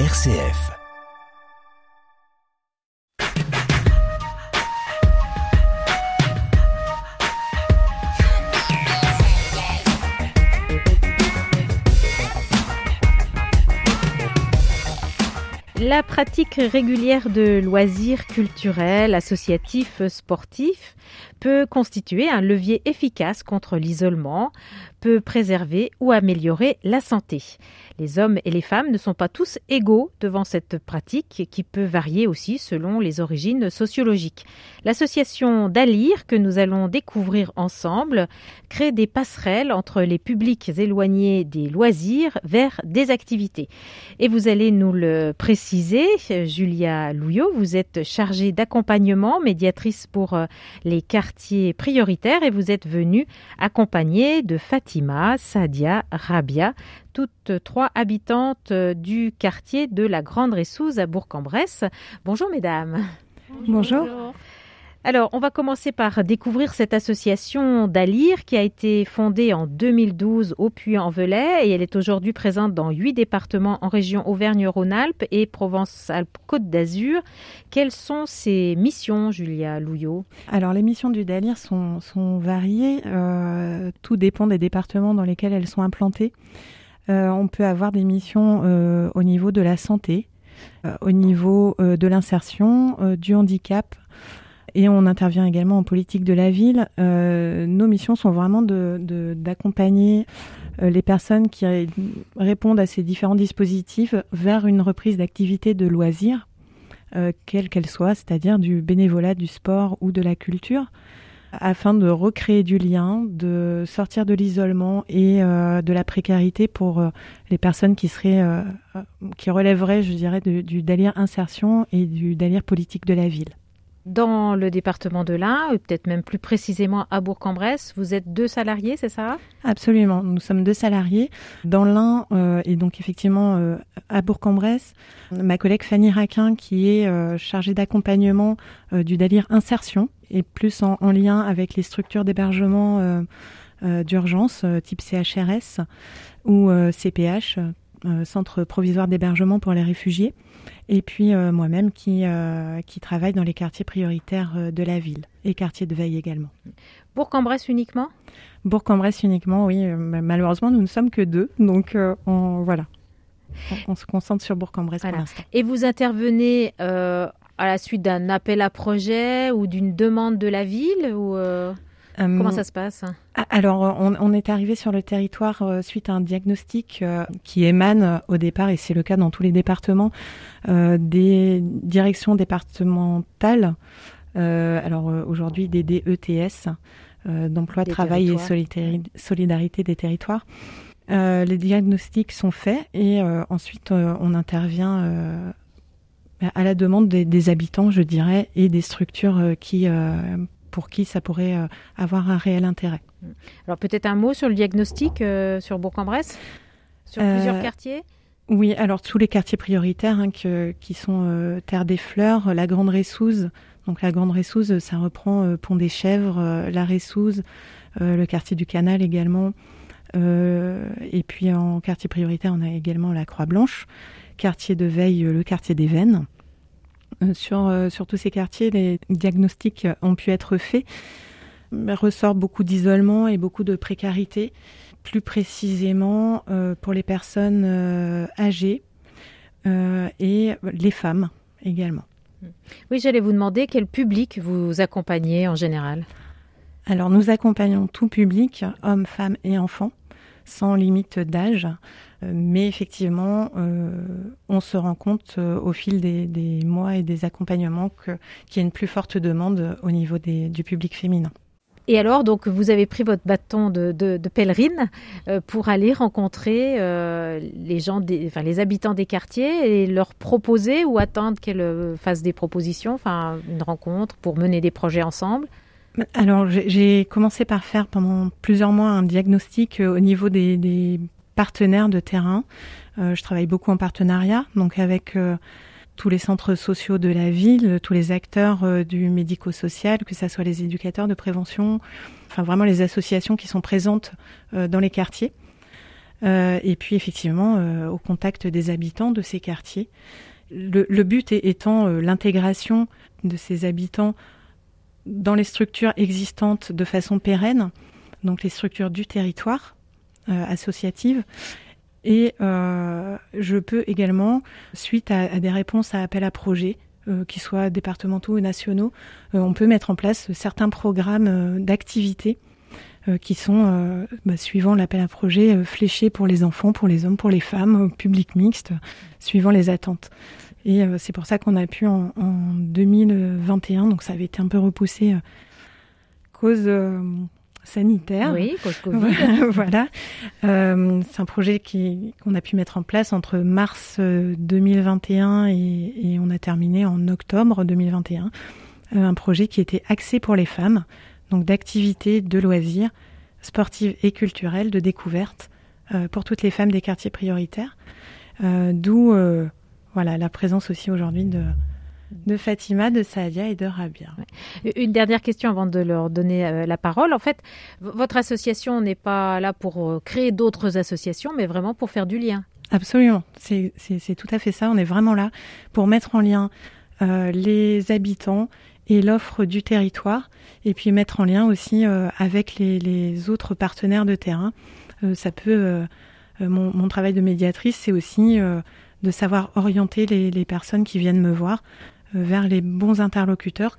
RCF. La pratique régulière de loisirs culturels, associatifs, sportifs peut constituer un levier efficace contre l'isolement, peut préserver ou améliorer la santé. Les hommes et les femmes ne sont pas tous égaux devant cette pratique qui peut varier aussi selon les origines sociologiques. L'association d'Alire que nous allons découvrir ensemble crée des passerelles entre les publics éloignés des loisirs vers des activités. Et vous allez nous le préciser, Julia Louillot, vous êtes chargée d'accompagnement, médiatrice pour euh, les quartiers prioritaires et vous êtes venue accompagnée de Fatima, Sadia, Rabia, toutes trois habitantes euh, du quartier de la Grande Ressouze à Bourg-en-Bresse. Bonjour mesdames. Bonjour. Alors, on va commencer par découvrir cette association d'Alire qui a été fondée en 2012 au Puy-en-Velay et elle est aujourd'hui présente dans huit départements en région Auvergne-Rhône-Alpes et Provence-Alpes-Côte d'Azur. Quelles sont ses missions, Julia Louillot? Alors, les missions du DALIR sont, variées. Euh, tout dépend des départements dans lesquels elles sont implantées. Euh, on peut avoir des missions euh, au niveau de la santé, au niveau de l'insertion, du handicap, et on intervient également en politique de la ville. nos missions sont vraiment d'accompagner de, les personnes qui répondent à ces différents dispositifs vers une reprise d'activité de loisirs, quelle qu'elle soit, c'est-à-dire du bénévolat, du sport ou de la culture afin de recréer du lien, de sortir de l'isolement et euh, de la précarité pour euh, les personnes qui seraient, euh, qui relèveraient, je dirais, du délire insertion et du délire politique de la ville. Dans le département de l'Ain, peut-être même plus précisément à Bourg-en-Bresse, vous êtes deux salariés, c'est ça? Absolument, nous sommes deux salariés. Dans l'Ain, et donc effectivement à Bourg-en-Bresse, ma collègue Fanny Raquin, qui est chargée d'accompagnement du délire insertion, et plus en, lien avec les structures d'hébergement euh, euh, d'urgence euh, type CHRS ou CPH, Centre provisoire d'hébergement pour les réfugiés, et puis moi-même qui, qui travaille dans les quartiers prioritaires de la ville et quartiers de veille également. Bourg-en-Bresse uniquement? Bourg-en-Bresse uniquement, oui. Malheureusement, nous ne sommes que deux, donc on, voilà. On, se concentre sur Bourg-en-Bresse pour l'instant. Et vous intervenez à la suite d'un appel à projet ou d'une demande de la ville ou euh, Comment ça se passe? ah, Alors, on, est arrivé sur le territoire euh, suite à un diagnostic euh, qui émane au départ, et c'est le cas dans tous les départements, des directions départementales, alors aujourd'hui des DETS, d'emploi, travail et solidarité des territoires. les diagnostics sont faits et ensuite on intervient à la demande des, habitants, je dirais, et des structures euh, qui, euh, pour qui ça pourrait euh, avoir un réel intérêt. Alors peut-être un mot sur le diagnostic sur Bourg-en-Bresse, sur plusieurs quartiers? oui, alors tous les quartiers prioritaires hein, qui sont Terre des Fleurs, la Grande Ressouze. Donc la Grande Ressouze, ça reprend Pont des Chèvres, la Ressouze, le quartier du Canal également. et puis en quartier prioritaire, on a également la Croix Blanche quartier de veille, le quartier des Vennes. Euh, sur, euh, sur tous ces quartiers, les diagnostics ont pu être faits. Il ressort beaucoup d'isolement et beaucoup de précarité, plus précisément euh, pour les personnes âgées et les femmes également. Oui, j'allais vous demander quel public vous accompagnez en général? Alors nous accompagnons tout public, hommes, femmes et enfants, sans limite d'âge. Euh, mais effectivement, euh, on se rend compte euh, au fil des, mois et des accompagnements qu'il y a une plus forte demande au niveau du public féminin. Et alors, donc, vous avez pris votre bâton de, pèlerine pour aller rencontrer les gens, enfin, les habitants des quartiers et leur proposer ou attendre qu'elles fassent des propositions, enfin, une rencontre pour mener des projets ensemble? Alors, j'ai commencé par faire pendant plusieurs mois un diagnostic au niveau des, partenaires de terrain. Euh, je travaille beaucoup en partenariat, donc avec euh, tous les centres sociaux de la ville, tous les acteurs euh, du médico-social, que ce soit les éducateurs de prévention, enfin vraiment les associations qui sont présentes dans les quartiers. et puis effectivement au contact des habitants de ces quartiers. Le, but étant l'intégration de ces habitants dans les structures existantes de façon pérenne, donc les structures du territoire associatives, et euh, je peux également, suite à, des réponses à appel à projets, euh, qu'ils soient départementaux ou nationaux, euh, on peut mettre en place certains programmes d'activités qui sont, bah, suivant l'appel à projet, fléchés pour les enfants, pour les hommes, pour les femmes, public mixte, suivant les attentes. Et c'est pour ça qu'on a pu en, en, 2021, donc ça avait été un peu repoussé cause sanitaire. Oui, cause Covid. voilà. Euh, c'est un projet qu'on a pu mettre en place entre mars 2021 euh, et, et on a terminé en octobre 2021. Euh, un projet qui était axé pour les femmes, donc d'activités, de loisirs, sportives et culturelles, de découverte euh, pour toutes les femmes des quartiers prioritaires. Euh, d'où voilà la présence aussi aujourd'hui de de Fatima, de Saadia et de Rabia. Une dernière question avant de leur donner euh, la parole. En fait, votre association n'est pas là pour euh, créer d'autres associations, mais vraiment pour faire du lien. Absolument, c'est tout à fait ça. On est vraiment là pour mettre en lien euh, les habitants et l'offre du territoire, et puis mettre en lien aussi avec les, autres partenaires de terrain. ça peut, mon, travail de médiatrice, c'est aussi de savoir orienter les, personnes qui viennent me voir vers les bons interlocuteurs.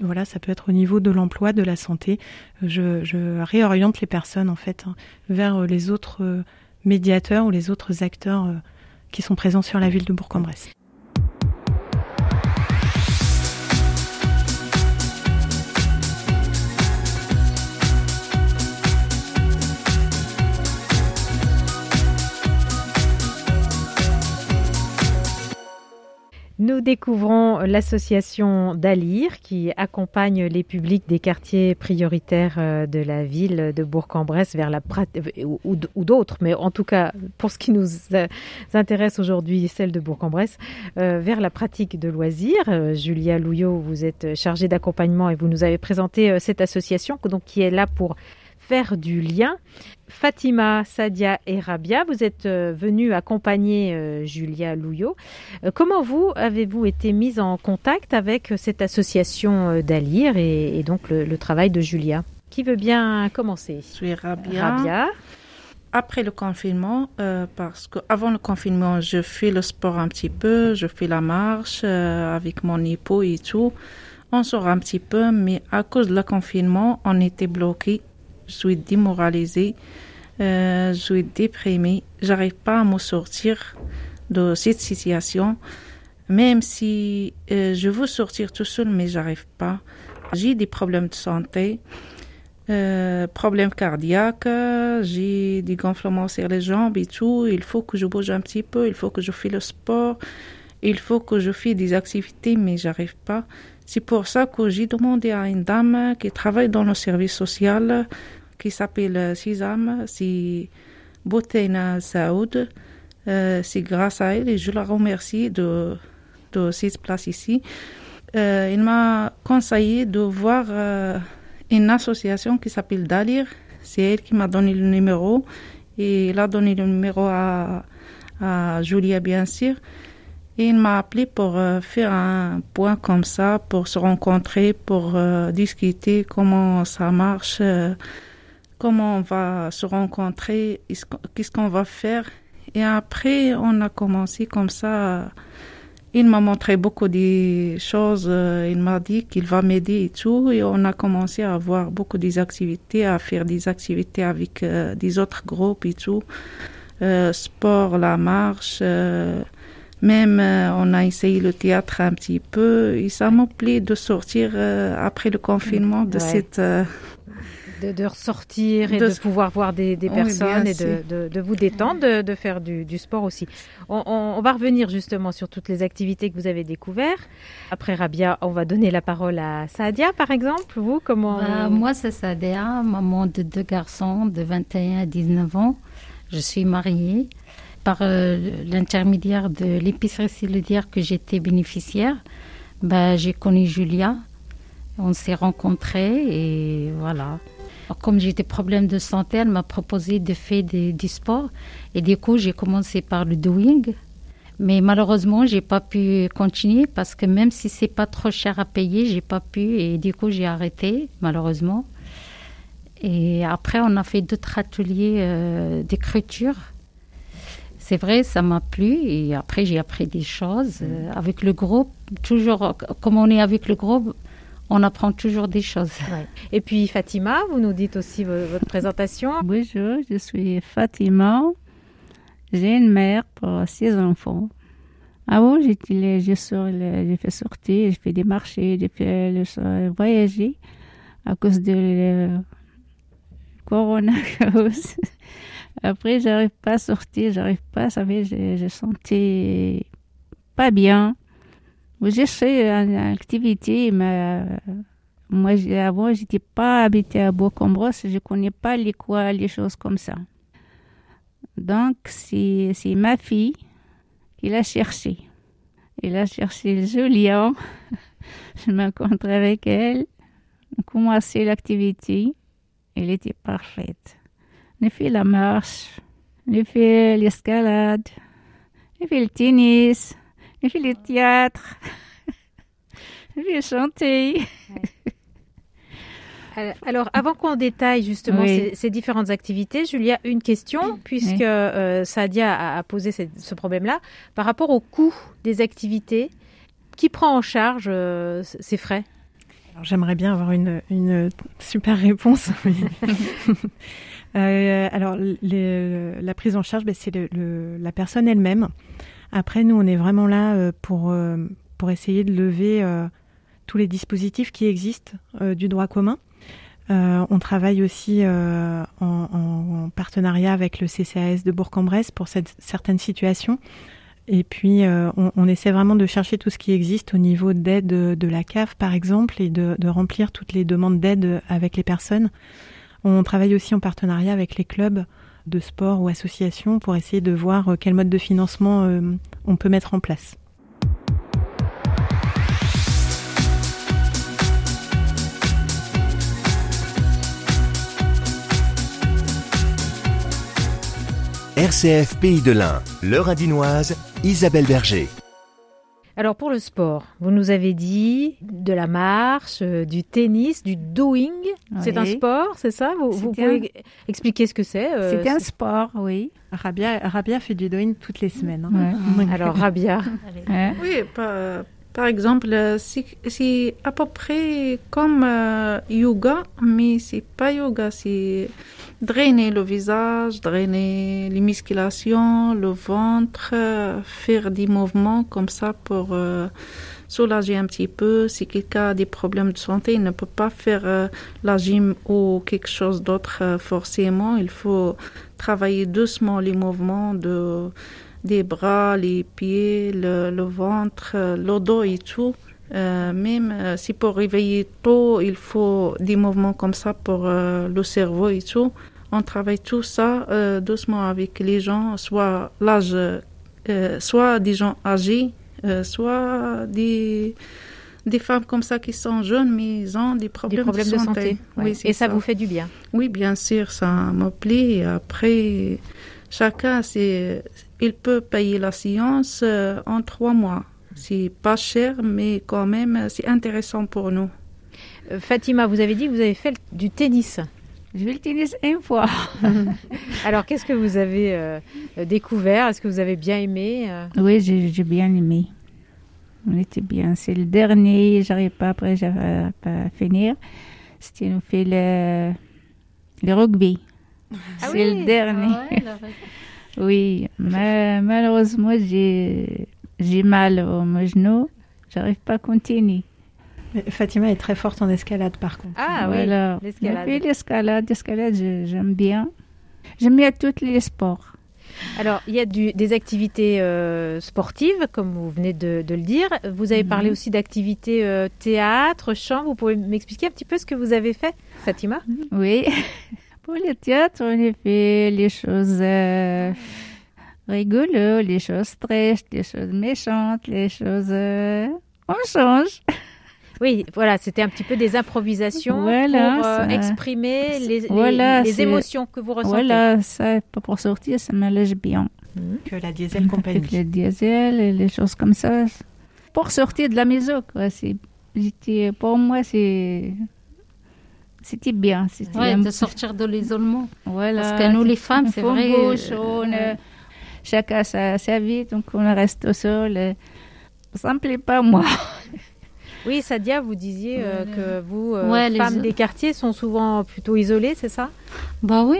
Voilà, ça peut être au niveau de l'emploi, de la santé. Je, réoriente les personnes en fait hein, vers les autres euh, médiateurs ou les autres acteurs euh, qui sont présents sur la ville de Bourg-en-Bresse. Nous découvrons l'association d'Alir qui accompagne les publics des quartiers prioritaires euh, de la ville de Bourg-en-Bresse vers la ou, ou d'autres, mais en tout cas pour ce qui nous intéresse aujourd'hui, celle de Bourg-en-Bresse, euh, vers la pratique de loisirs. Euh, Julia Louillot, vous êtes chargée d'accompagnement et vous nous avez présenté cette association qui est là pour faire du lien. Fatima, Sadia et Rabia, vous êtes euh, venus accompagner euh, Julia Louillot. Euh, comment vous avez-vous été mise en contact avec cette association d'Alir et, donc le, travail de Julia? Qui veut bien commencer? Je suis Rabia. Après le confinement, parce qu'avant le confinement, je fais le sport un petit peu, je fais la marche avec mon époux et tout. On sort un petit peu, mais à cause du confinement, on était bloqué je suis démoralisée, euh, je suis déprimée, j'arrive pas à me sortir de cette situation, même si euh, je veux sortir tout seul, mais j'arrive pas. J'ai des problèmes de santé, euh, problèmes cardiaques, j'ai des gonflements sur les jambes et tout. Il faut que je bouge un petit peu, il faut que je fasse le sport, il faut que je fasse des activités, mais j'arrive pas. C'est pour ça que j'ai demandé à une dame qui travaille dans le service social, qui s'appelle Sisam, c'est Boutena Saoud. Euh, c'est grâce à elle et je la remercie de, de cette place ici. Euh, il m'a conseillé de voir euh, une association qui s'appelle Dalir. C'est elle qui m'a donné le numéro et il a donné le numéro à, à Julia, bien sûr. Et il m'a appelé pour euh, faire un point comme ça, pour se rencontrer, pour euh, discuter comment ça marche, euh, comment on va se rencontrer, qu'est-ce qu'on va faire. Et après, on a commencé comme ça. Il m'a montré beaucoup de choses. Il m'a dit qu'il va m'aider et tout. Et on a commencé à avoir beaucoup d'activités, à faire des activités avec des autres groupes et tout. sport, la marche même euh, on a essayé le théâtre un petit peu et ça m'a plu de sortir euh, après le confinement de cette... Euh, de, ressortir et de, pouvoir voir des, personnes et de, de, vous détendre, de, faire du, sport aussi. On, va revenir justement sur toutes les activités que vous avez découvertes. Après Rabia, on va donner la parole à Sadia, par exemple. Vous, comment bah, Moi, c'est Sadia, maman de deux garçons de 21 à 19 ans. Je suis mariée par euh, l'intermédiaire de l'épicerie solidaire que j'étais bénéficiaire, bah, j'ai connu Julia. On s'est rencontrés et voilà. Comme j'étais problème de santé, elle m'a proposé de faire des, du sport. Et du coup, j'ai commencé par le doing. Mais malheureusement, j'ai pas pu continuer parce que même si c'est pas trop cher à payer, j'ai pas pu. Et du coup, j'ai arrêté, malheureusement. Et après, on a fait d'autres ateliers euh, d'écriture. C'est vrai, ça m'a plu. Et après, j'ai appris des choses. Euh, avec le groupe, toujours, comme on est avec le groupe, on apprend toujours des choses. Et puis Fatima, vous nous dites aussi votre présentation. Bonjour, je suis Fatima. J'ai une mère pour six enfants. Avant, j'ai fait sortir, j'ai fait des marchés, j'ai fait le, voyager à cause de le coronavirus. Après, j'arrive pas à sortir, j'arrive pas, ça fait, je, je sentais pas bien. J'ai fait une activité, mais moi, avant, j'étais pas habité à Bourg-en-Bresse, je connais pas les quoi, les choses comme ça. Donc, c'est ma fille qui l'a cherché. Elle a cherché Julien. je m'encontre avec elle. On a commencé l'activité. Elle était parfaite. A fait la marche. A fait l'escalade. A fait le tennis. A fait le théâtre. A fait chanter. Alors, avant qu'on détaille justement ces, différentes activités, Julia, une question, puisque euh, Sadia a, posé ce problème-là, par rapport au coût des activités, qui prend en charge euh, ces frais? J'aimerais bien avoir une, super réponse. Euh, alors, la prise en charge, ben, c'est la personne elle-même. Après, nous, on est vraiment là pour, pour essayer de lever tous les dispositifs qui existent du droit commun. Euh, on travaille aussi euh, en, partenariat avec le CCAS de Bourg-en-Bresse pour cette, certaines situations. Et puis, euh, on, essaie vraiment de chercher tout ce qui existe au niveau d'aide de, la CAF, par exemple, et de, remplir toutes les demandes d'aide avec les personnes. On travaille aussi en partenariat avec les clubs de sport ou associations pour essayer de voir quel mode de financement on peut mettre en place. RCF Pays de l'Ain, l'heure adinoise, Isabelle Berger. Alors pour le sport, vous nous avez dit de la marche, euh, du tennis, du doing. C'est un sport, c'est ça? Vous, pouvez expliquer ce que c'est euh, C'est un sport, oui. Rabia, Rabia fait du doing toutes les semaines. Hein. Alors Rabia. oui, par, exemple, c'est à peu près comme euh, yoga, mais c'est pas yoga, c'est drainer le visage, drainer les musculations, le ventre, faire des mouvements comme ça pour euh, soulager un petit peu. Si quelqu'un a des problèmes de santé, il ne peut pas faire euh, la gym ou quelque chose d'autre euh, forcément. Il faut travailler doucement les mouvements de des bras, les pieds, le, ventre, le dos et tout. même si pour réveiller tôt, il faut des mouvements comme ça pour le cerveau et tout on travaille tout ça euh, doucement avec les gens, soit l'âge, euh, soit des gens âgés, euh, soit des des femmes comme ça qui sont jeunes mais ils ont des problèmes, de santé. Oui, et ça, vous fait du bien. Oui, bien sûr, ça me plaît. après, chacun, c'est, il peut payer la séance en trois mois. C'est pas cher, mais quand même, c'est intéressant pour nous. Fatima, vous avez dit que vous avez fait du tennis. Je vais le tennis une fois. Alors, qu'est-ce que vous avez euh, découvert? Est-ce que vous avez bien aimé euh? Oui, j'ai bien aimé. On était bien. C'est le dernier, j'arrive pas après, j'arrive pas à finir. C'était, on fait le, le rugby. Ah C'est le dernier. Ah oui, mais malheureusement, j'ai, j'ai mal au genou. J'arrive pas à continuer. Fatima est très forte en escalade, par contre. Ah oui, l'escalade. Oui, l'escalade, l'escalade, j'aime bien. J'aime bien tous les sports. Alors, il y a des activités euh, sportives, comme vous venez de, le dire. Vous avez parlé mhm. aussi d'activités euh, théâtre, chant. Vous pouvez m'expliquer un petit peu ce que vous avez fait, Fatima? Oui. Pour le théâtre, on a fait les choses euh, rigolotes, les choses tristes, les choses méchantes, les choses... on change. Oui, voilà, c'était un petit peu des improvisations Voilà, pour euh, exprimer les, les- Voilà, les c'est- émotions que vous ressentez. Voilà, ça, pour sortir, ça m'allège bien. Que la diesel compagnie. Avec le diesel et les choses comme ça. Pour sortir de la maison, quoi. Pour moi, c'est, c'était bien. C'était Ouais, de sortir de l'isolement. Voilà. Parce que nous, les femmes, c'est vrai. bouge, euh, on, euh, chacun sa, sa vie, donc on reste au sol. euh, Ça me plaît pas, moi. Oui, Sadia, vous disiez euh, que vous, euh, Ouais, les- femmes des quartiers, sont souvent plutôt isolées, c'est ça? Bah oui,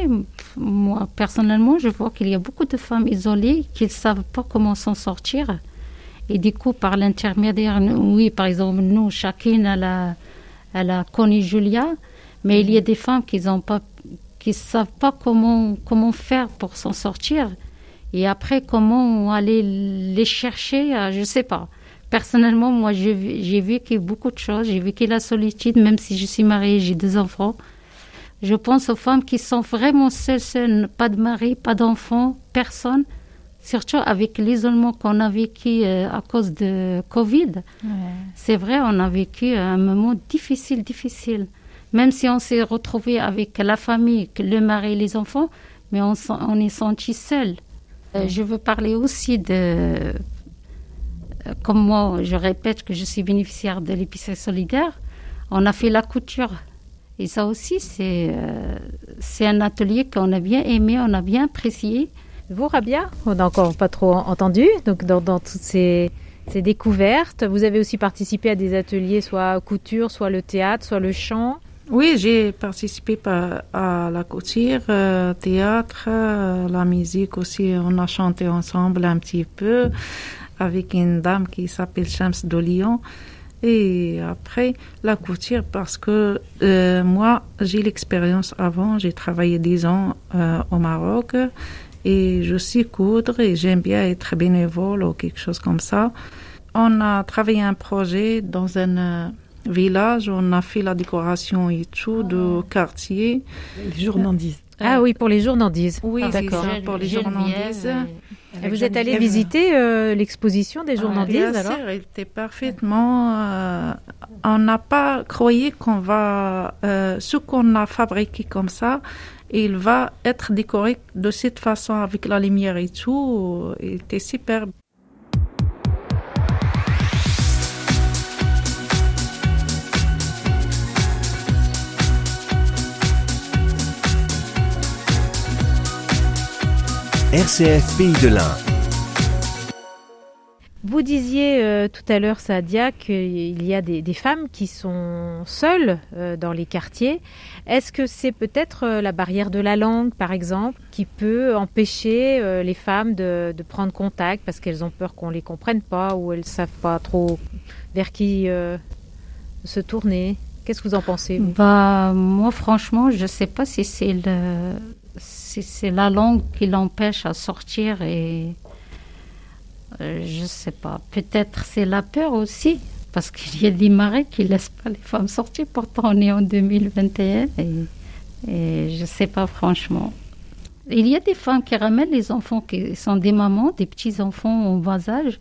moi personnellement, je vois qu'il y a beaucoup de femmes isolées qui ne savent pas comment s'en sortir. Et du coup, par l'intermédiaire, oui, par exemple, nous, chacune, elle a, elle a connu Julia, mais il y a des femmes qui ne pas, qui savent pas comment, comment faire pour s'en sortir. Et après, comment aller les chercher, euh, je ne sais pas. Personnellement, moi, j'ai vécu beaucoup de choses. J'ai vécu la solitude, même si je suis mariée, j'ai deux enfants. Je pense aux femmes qui sont vraiment seules, seules, pas de mari, pas d'enfants, personne. Surtout avec l'isolement qu'on a vécu euh, à cause de Covid. C'est vrai, on a vécu un moment difficile, difficile. Même si on s'est retrouvé avec la famille, le mari et les enfants, mais on, on est senti seul. Euh, je veux parler aussi de, comme moi, je répète que je suis bénéficiaire de l'épicerie solidaire. On a fait la couture. Et ça aussi, c'est euh, c'est un atelier qu'on a bien aimé, on a bien apprécié. Vous, Rabia? On n'a encore pas trop entendu, donc dans, dans toutes ces, ces découvertes. Vous avez aussi participé à des ateliers, soit couture, soit le théâtre, soit le chant. Oui, j'ai participé par- à la couture, euh, théâtre, euh, la musique aussi. On a chanté ensemble un petit peu avec une dame qui s'appelle Shams de Lyon. Et après, la couture, parce que euh, moi, j'ai l'expérience avant. J'ai travaillé 10 ans euh, au Maroc et je sais coudre et j'aime bien être bénévole ou quelque chose comme ça. On a travaillé un projet dans un euh, village, on a fait la décoration et tout de quartier. Les journandises. Ah oui, pour les journandises. Oui, Ah, d'accord. pour les journandises. Et vous êtes allé visiter euh, l'exposition des Ah, journandises bien alors sûr, était parfaitement. euh, on n'a pas croyé qu'on va. euh, ce qu'on a fabriqué comme ça, il va être décoré de cette façon avec la lumière et tout. Il était super. RCF Pays de l'Ain. Vous disiez euh, tout à l'heure, Sadia, qu'il y a des, des femmes qui sont seules euh, dans les quartiers. Est-ce que c'est peut-être euh, la barrière de la langue, par exemple, qui peut empêcher euh, les femmes de, de prendre contact parce qu'elles ont peur qu'on les comprenne pas ou elles savent pas trop vers qui euh, se tourner? Qu'est-ce que vous en pensez vous? Bah, moi, franchement, je ne sais pas si c'est le, c'est la langue qui l'empêche à sortir et euh, je sais pas. Peut-être c'est la peur aussi, parce qu'il y a des marais qui laissent pas les femmes sortir. Pourtant, on est en 2021 et, et je sais pas franchement. Il y a des femmes qui ramènent les enfants qui sont des mamans, des petits enfants en bas âge.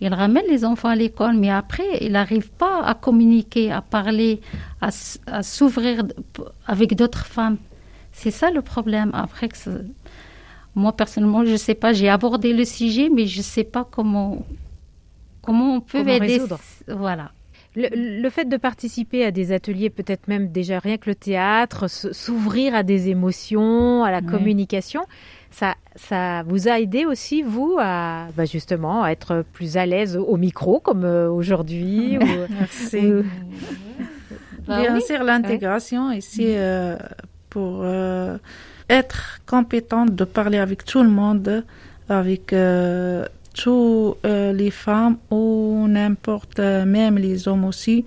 Ils ramènent les enfants à l'école, mais après, ils n'arrivent pas à communiquer, à parler, à, s'ouvrir avec d'autres femmes. C'est ça le problème. Après, que moi, personnellement, je ne sais pas, j'ai abordé le sujet, mais je ne sais pas comment, comment on peut Comment aider. résoudre. Voilà. Le, le fait de participer à des ateliers, peut-être même déjà rien que le théâtre, s'ouvrir à des émotions, à la Oui. communication, ça, ça vous a aidé aussi, vous, à bah, justement à être plus à l'aise au micro, comme euh, aujourd'hui ou- Merci. ou- Bah Bien oui. sûr, l'intégration ici euh, pour euh, être compétente de parler avec tout le monde, avec euh, toutes euh, les femmes ou n'importe, euh, même les hommes aussi.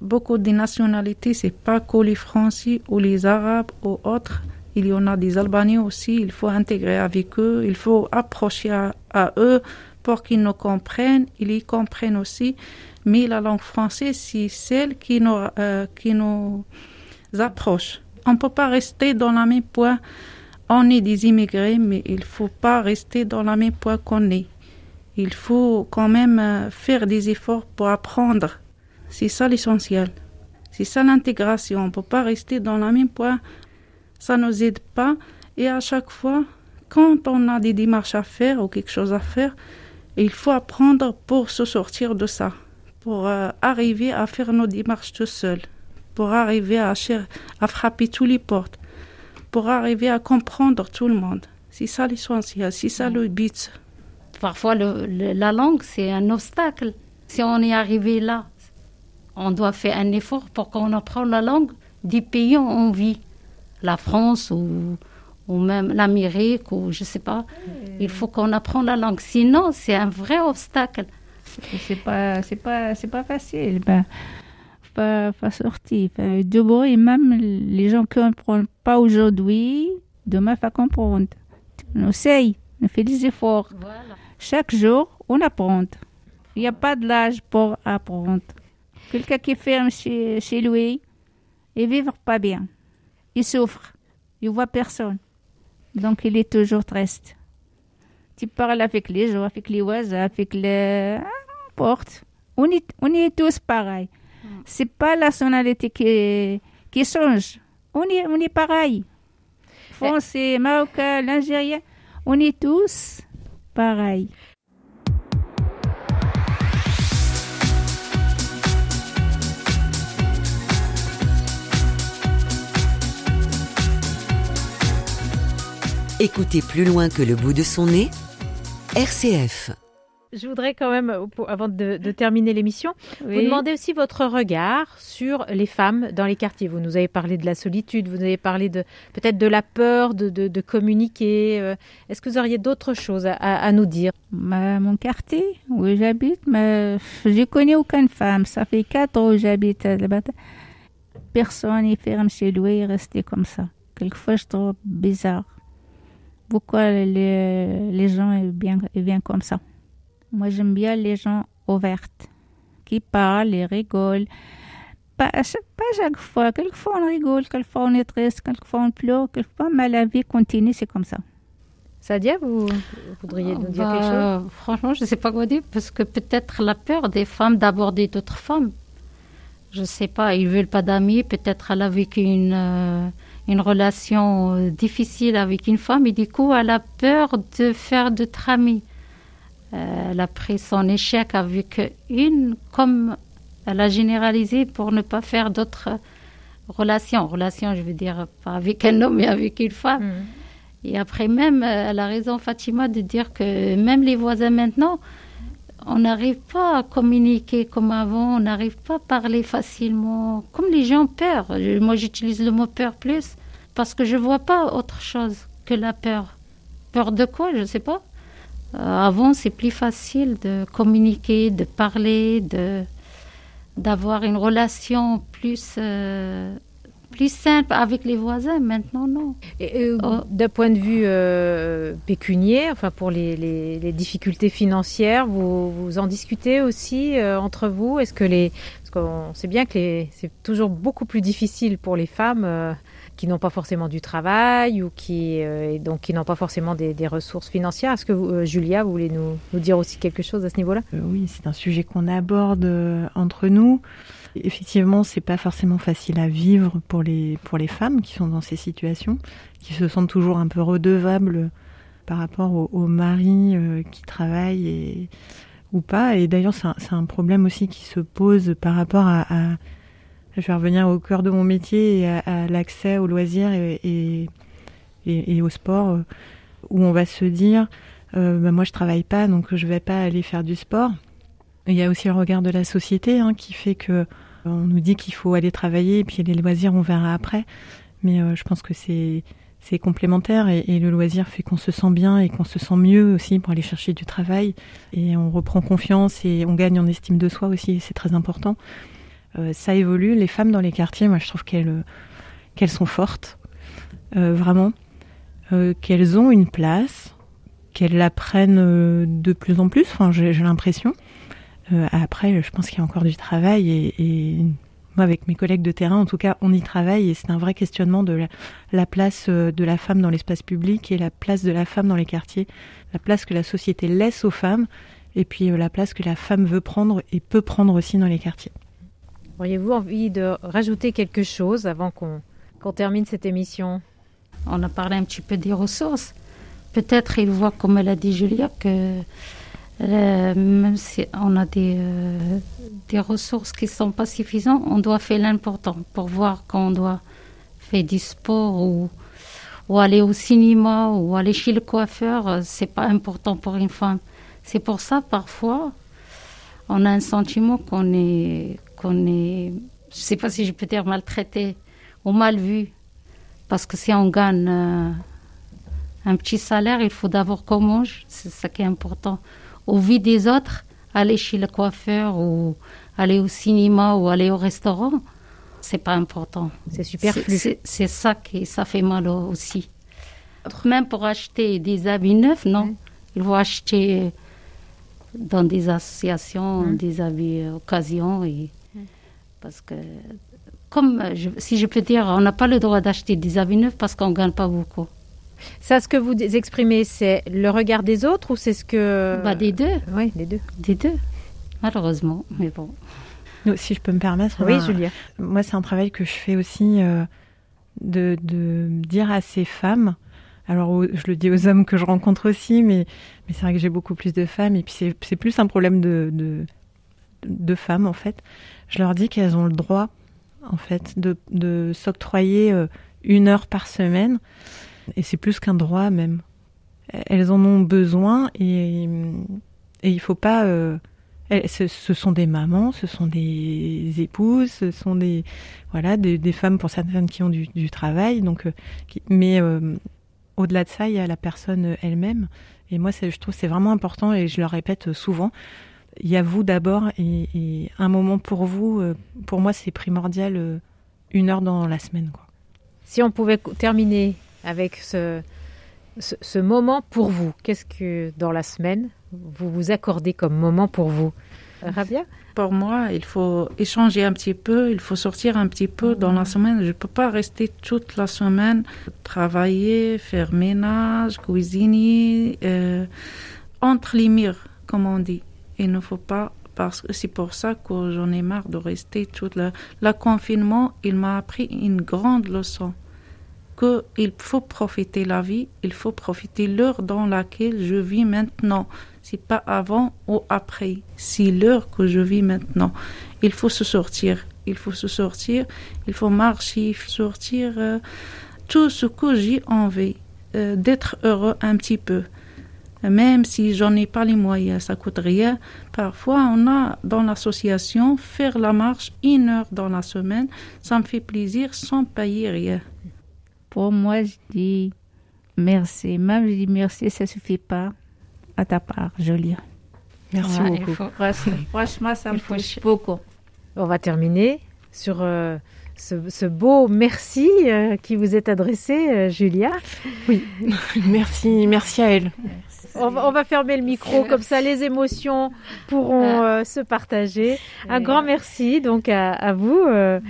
Beaucoup de nationalités, c'est pas que les Français ou les Arabes ou autres. Il y en a des Albanais aussi. Il faut intégrer avec eux. Il faut approcher à, à eux pour qu'ils nous comprennent. Ils y comprennent aussi. Mais la langue française, c'est celle qui nous, qui nous approche. On ne peut pas rester dans la même point. On est des immigrés, mais il ne faut pas rester dans la même point qu'on est. Il faut quand même euh, faire des efforts pour apprendre C'est ça l'essentiel. C'est ça l'intégration. On ne peut pas rester dans le même point. Ça ne nous aide pas. Et à chaque fois, quand on a des démarches à faire ou quelque chose à faire, il faut apprendre pour se sortir de ça, pour euh, arriver à faire nos démarches tout seul, pour arriver à, à frapper tous les portes, pour arriver à comprendre tout le monde. C'est ça l'essentiel, c'est ça le but. Parfois, la langue, c'est un obstacle. Si on est arrivé là, on doit faire un effort pour qu'on apprenne la langue du pays où on vit. La France ou, ou même l'Amérique ou je sais pas. Il faut qu'on apprenne la langue. Sinon, c'est un vrai obstacle. C'est pas, c'est pas, c'est pas facile. Ben, pas, pas sortir. Enfin, de et même les gens qui ne comprennent pas aujourd'hui, demain, faut comprendre. On essaye, on fait des efforts. Chaque jour, on apprend. Il n'y a pas de l'âge pour apprendre. Quelqu'un qui ferme chez, chez lui et vivre pas bien. Il souffre. Il voit personne. Donc il est toujours triste. Tu parles avec les gens, avec les voisins, avec les... N'importe. On est, on est tous pareils. Hmm. C'est pas la sonalité qui, qui change. On est, on est pareil. Français, Marocain, l'Algérien, on est tous pareils. Écoutez plus loin que le bout de son nez, RCF. Je voudrais quand même, avant de, terminer l'émission, vous demander aussi votre regard sur les femmes dans les quartiers. Vous nous avez parlé de la solitude, vous avez parlé de peut-être de la peur de, communiquer. Euh, est-ce que vous auriez d'autres choses à, nous dire? Mon quartier, où j'habite, mais je connais aucune femme. Ça fait quatre ans que j'habite là-bas. Personne n'est ferme chez lui et resté comme ça. Quelquefois, je trouve bizarre pourquoi les, les gens viennent comme ça? Moi, j'aime bien les gens ouverts, qui parlent et rigolent. Pas, pas chaque fois. Quelquefois, on rigole, quelquefois, on est triste, quelquefois, on pleure, quelquefois, mais la vie continue, c'est comme ça. Sadia, vous, voudriez nous dire quelque bah, chose? Franchement, je ne sais pas quoi dire, parce que peut-être la peur des femmes d'aborder d'autres femmes. Je ne sais pas, ils ne veulent pas d'amis, peut-être elle a vécu une... Euh, une relation euh, difficile avec une femme et du coup elle a peur de faire d'autres amis. Euh, elle a pris son échec avec une comme elle a généralisé pour ne pas faire d'autres relations. Relations, je veux dire, pas avec un homme mais avec une femme. Mm. Et après même, euh, elle a raison Fatima de dire que même les voisins maintenant, on n'arrive pas à communiquer comme avant, on n'arrive pas à parler facilement. Comme les gens peur. Moi, j'utilise le mot peur plus parce que je vois pas autre chose que la peur. Peur de quoi Je ne sais pas. Euh, avant, c'est plus facile de communiquer, de parler, de d'avoir une relation plus euh, plus simple avec les voisins. Maintenant, non. Euh, oh. D'un point de vue euh, pécunier, enfin pour les, les, difficultés financières, vous, vous en discutez aussi euh, entre vous? Est-ce que les parce qu'on sait bien que c'est toujours beaucoup plus difficile pour les femmes qui n'ont pas forcément du travail ou qui donc qui n'ont pas forcément des, ressources financières. Est-ce que Julia, vous voulez nous, dire aussi quelque chose à ce niveau-là? Oui, c'est un sujet qu'on aborde entre nous. Effectivement, c'est pas forcément facile à vivre pour les, pour les femmes qui sont dans ces situations, qui se sentent toujours un peu redevables par rapport aux au maris euh, qui travaillent et, ou pas. Et d'ailleurs, c'est un, problème aussi qui se pose par rapport à, je vais revenir au cœur de mon métier et à, l'accès aux loisirs et, au sport, euh, où on va se dire, euh, bah, moi je travaille pas, donc je vais pas aller faire du sport. Il y a aussi le regard de la société hein, qui fait que on nous dit qu'il faut aller travailler et puis les loisirs, on verra après. Mais euh, je pense que c'est complémentaire et, le loisir fait qu'on se sent bien et qu'on se sent mieux aussi pour aller chercher du travail et on reprend confiance et on gagne en estime de soi aussi. C'est très important. Euh, ça évolue. Les femmes dans les quartiers, moi, je trouve qu'elles qu'elles sont fortes, euh, vraiment, qu'elles ont une place, qu'elles la prennent de plus en plus. Enfin, j'ai l'impression. Euh, après, je pense qu'il y a encore du travail et, moi, avec mes collègues de terrain, en tout cas, on y travaille et c'est un vrai questionnement de la, place euh, de la femme dans l'espace public et la place de la femme dans les quartiers, la place que la société laisse aux femmes et puis euh, la place que la femme veut prendre et peut prendre aussi dans les quartiers. Auriez-vous envie de rajouter quelque chose avant qu'on termine cette émission? On a parlé un petit peu des ressources. Peut-être il voit, comme elle a dit Julia, que euh, même si on a des, euh, des ressources qui ne sont pas suffisantes, on doit faire l'important pour voir qu'on doit faire du sport ou, ou aller au cinéma ou aller chez le coiffeur. Euh, c'est pas important pour une femme. C'est pour ça, parfois, on a un sentiment qu'on est, qu'on est, je sais pas si je peux dire maltraité ou mal vu. Parce que si on gagne un petit salaire, il faut d'abord qu'on mange. C'est ça qui est important au vie des autres, aller chez le coiffeur ou aller au cinéma ou aller au restaurant, c'est pas important. C'est superflu. C'est ça qui ça fait mal aussi. Même pour acheter des habits neufs, non. Il faut acheter dans des associations des habits occasion et parce que comme si je peux dire, on n'a pas le droit d'acheter des habits neufs parce qu'on gagne pas beaucoup. Ça, ce que vous exprimez, c'est le regard des autres ou c'est ce que... Bah, des deux. Oui, des deux. Des deux, malheureusement, mais bon. si je peux me permettre. Oui, Julia. Moi, c'est un travail que je fais aussi euh, de, de, dire à ces femmes, alors je le dis aux hommes que je rencontre aussi, mais, mais c'est vrai que j'ai beaucoup plus de femmes, et puis c'est plus un problème de, de, de, femmes, en fait. Je leur dis qu'elles ont le droit, en fait, de, s'octroyer euh, une heure par semaine et c'est plus qu'un droit même. Elles en ont besoin et, et il faut pas. Euh, ce, sont des mamans, ce sont des épouses, ce sont des femmes pour certaines qui ont du, travail. Donc, euh, mais au-delà de ça, il y a la personne elle-même. Et moi, je trouve c'est vraiment important et je le répète souvent. Il y a vous d'abord et, et, un moment pour vous. pour moi, c'est primordial. une heure dans la semaine. Quoi. Si on pouvait terminer avec ce, ce, moment pour vous Qu'est-ce que dans la semaine vous vous accordez comme moment pour vous? Rabia? Pour moi, il faut échanger un petit peu, il faut sortir un petit peu dans la semaine. Je ne peux pas rester toute la semaine, travailler, faire ménage, cuisiner, euh, entre les murs, comme on dit. Il ne faut pas parce que c'est pour ça que j'en ai marre de rester toute la... Le confinement, il m'a appris une grande leçon il faut profiter la vie, il faut profiter l'heure dans laquelle je vis maintenant. C'est pas avant ou après, c'est l'heure que je vis maintenant. Il faut se sortir, il faut se sortir, il faut marcher, sortir euh, tout ce que j'ai envie, euh, d'être heureux un petit peu. Même si j'en ai pas les moyens, ça coûte rien. Parfois, on a dans l'association faire la marche une heure dans la semaine, ça me fait plaisir sans payer rien. Pour moi, je dis merci. Même je dis merci, ça suffit pas à ta part, Julia. Merci beaucoup. Franchement, ça me touche beaucoup. On va terminer sur euh, ce, beau merci euh, qui vous est adressé, euh, Julia. Oui, merci, merci à elle. On va, fermer le micro, comme ça les émotions pourront euh, se partager. Un grand merci donc à, vous, euh,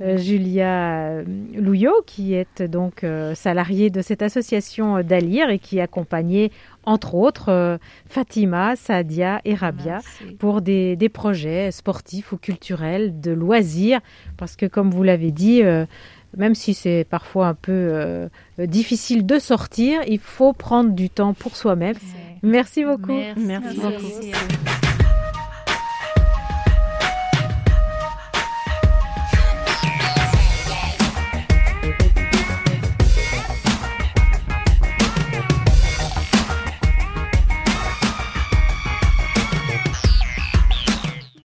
euh, Julia Louillot, qui est donc salariée de cette association d'Alire et qui accompagnait entre autres Fatima, Sadia et Rabia pour des, des, projets sportifs ou culturels, de loisirs, parce que comme vous l'avez dit, même si c'est parfois un peu euh, difficile de sortir, il faut prendre du temps pour soi-même. Merci beaucoup. Merci, beaucoup.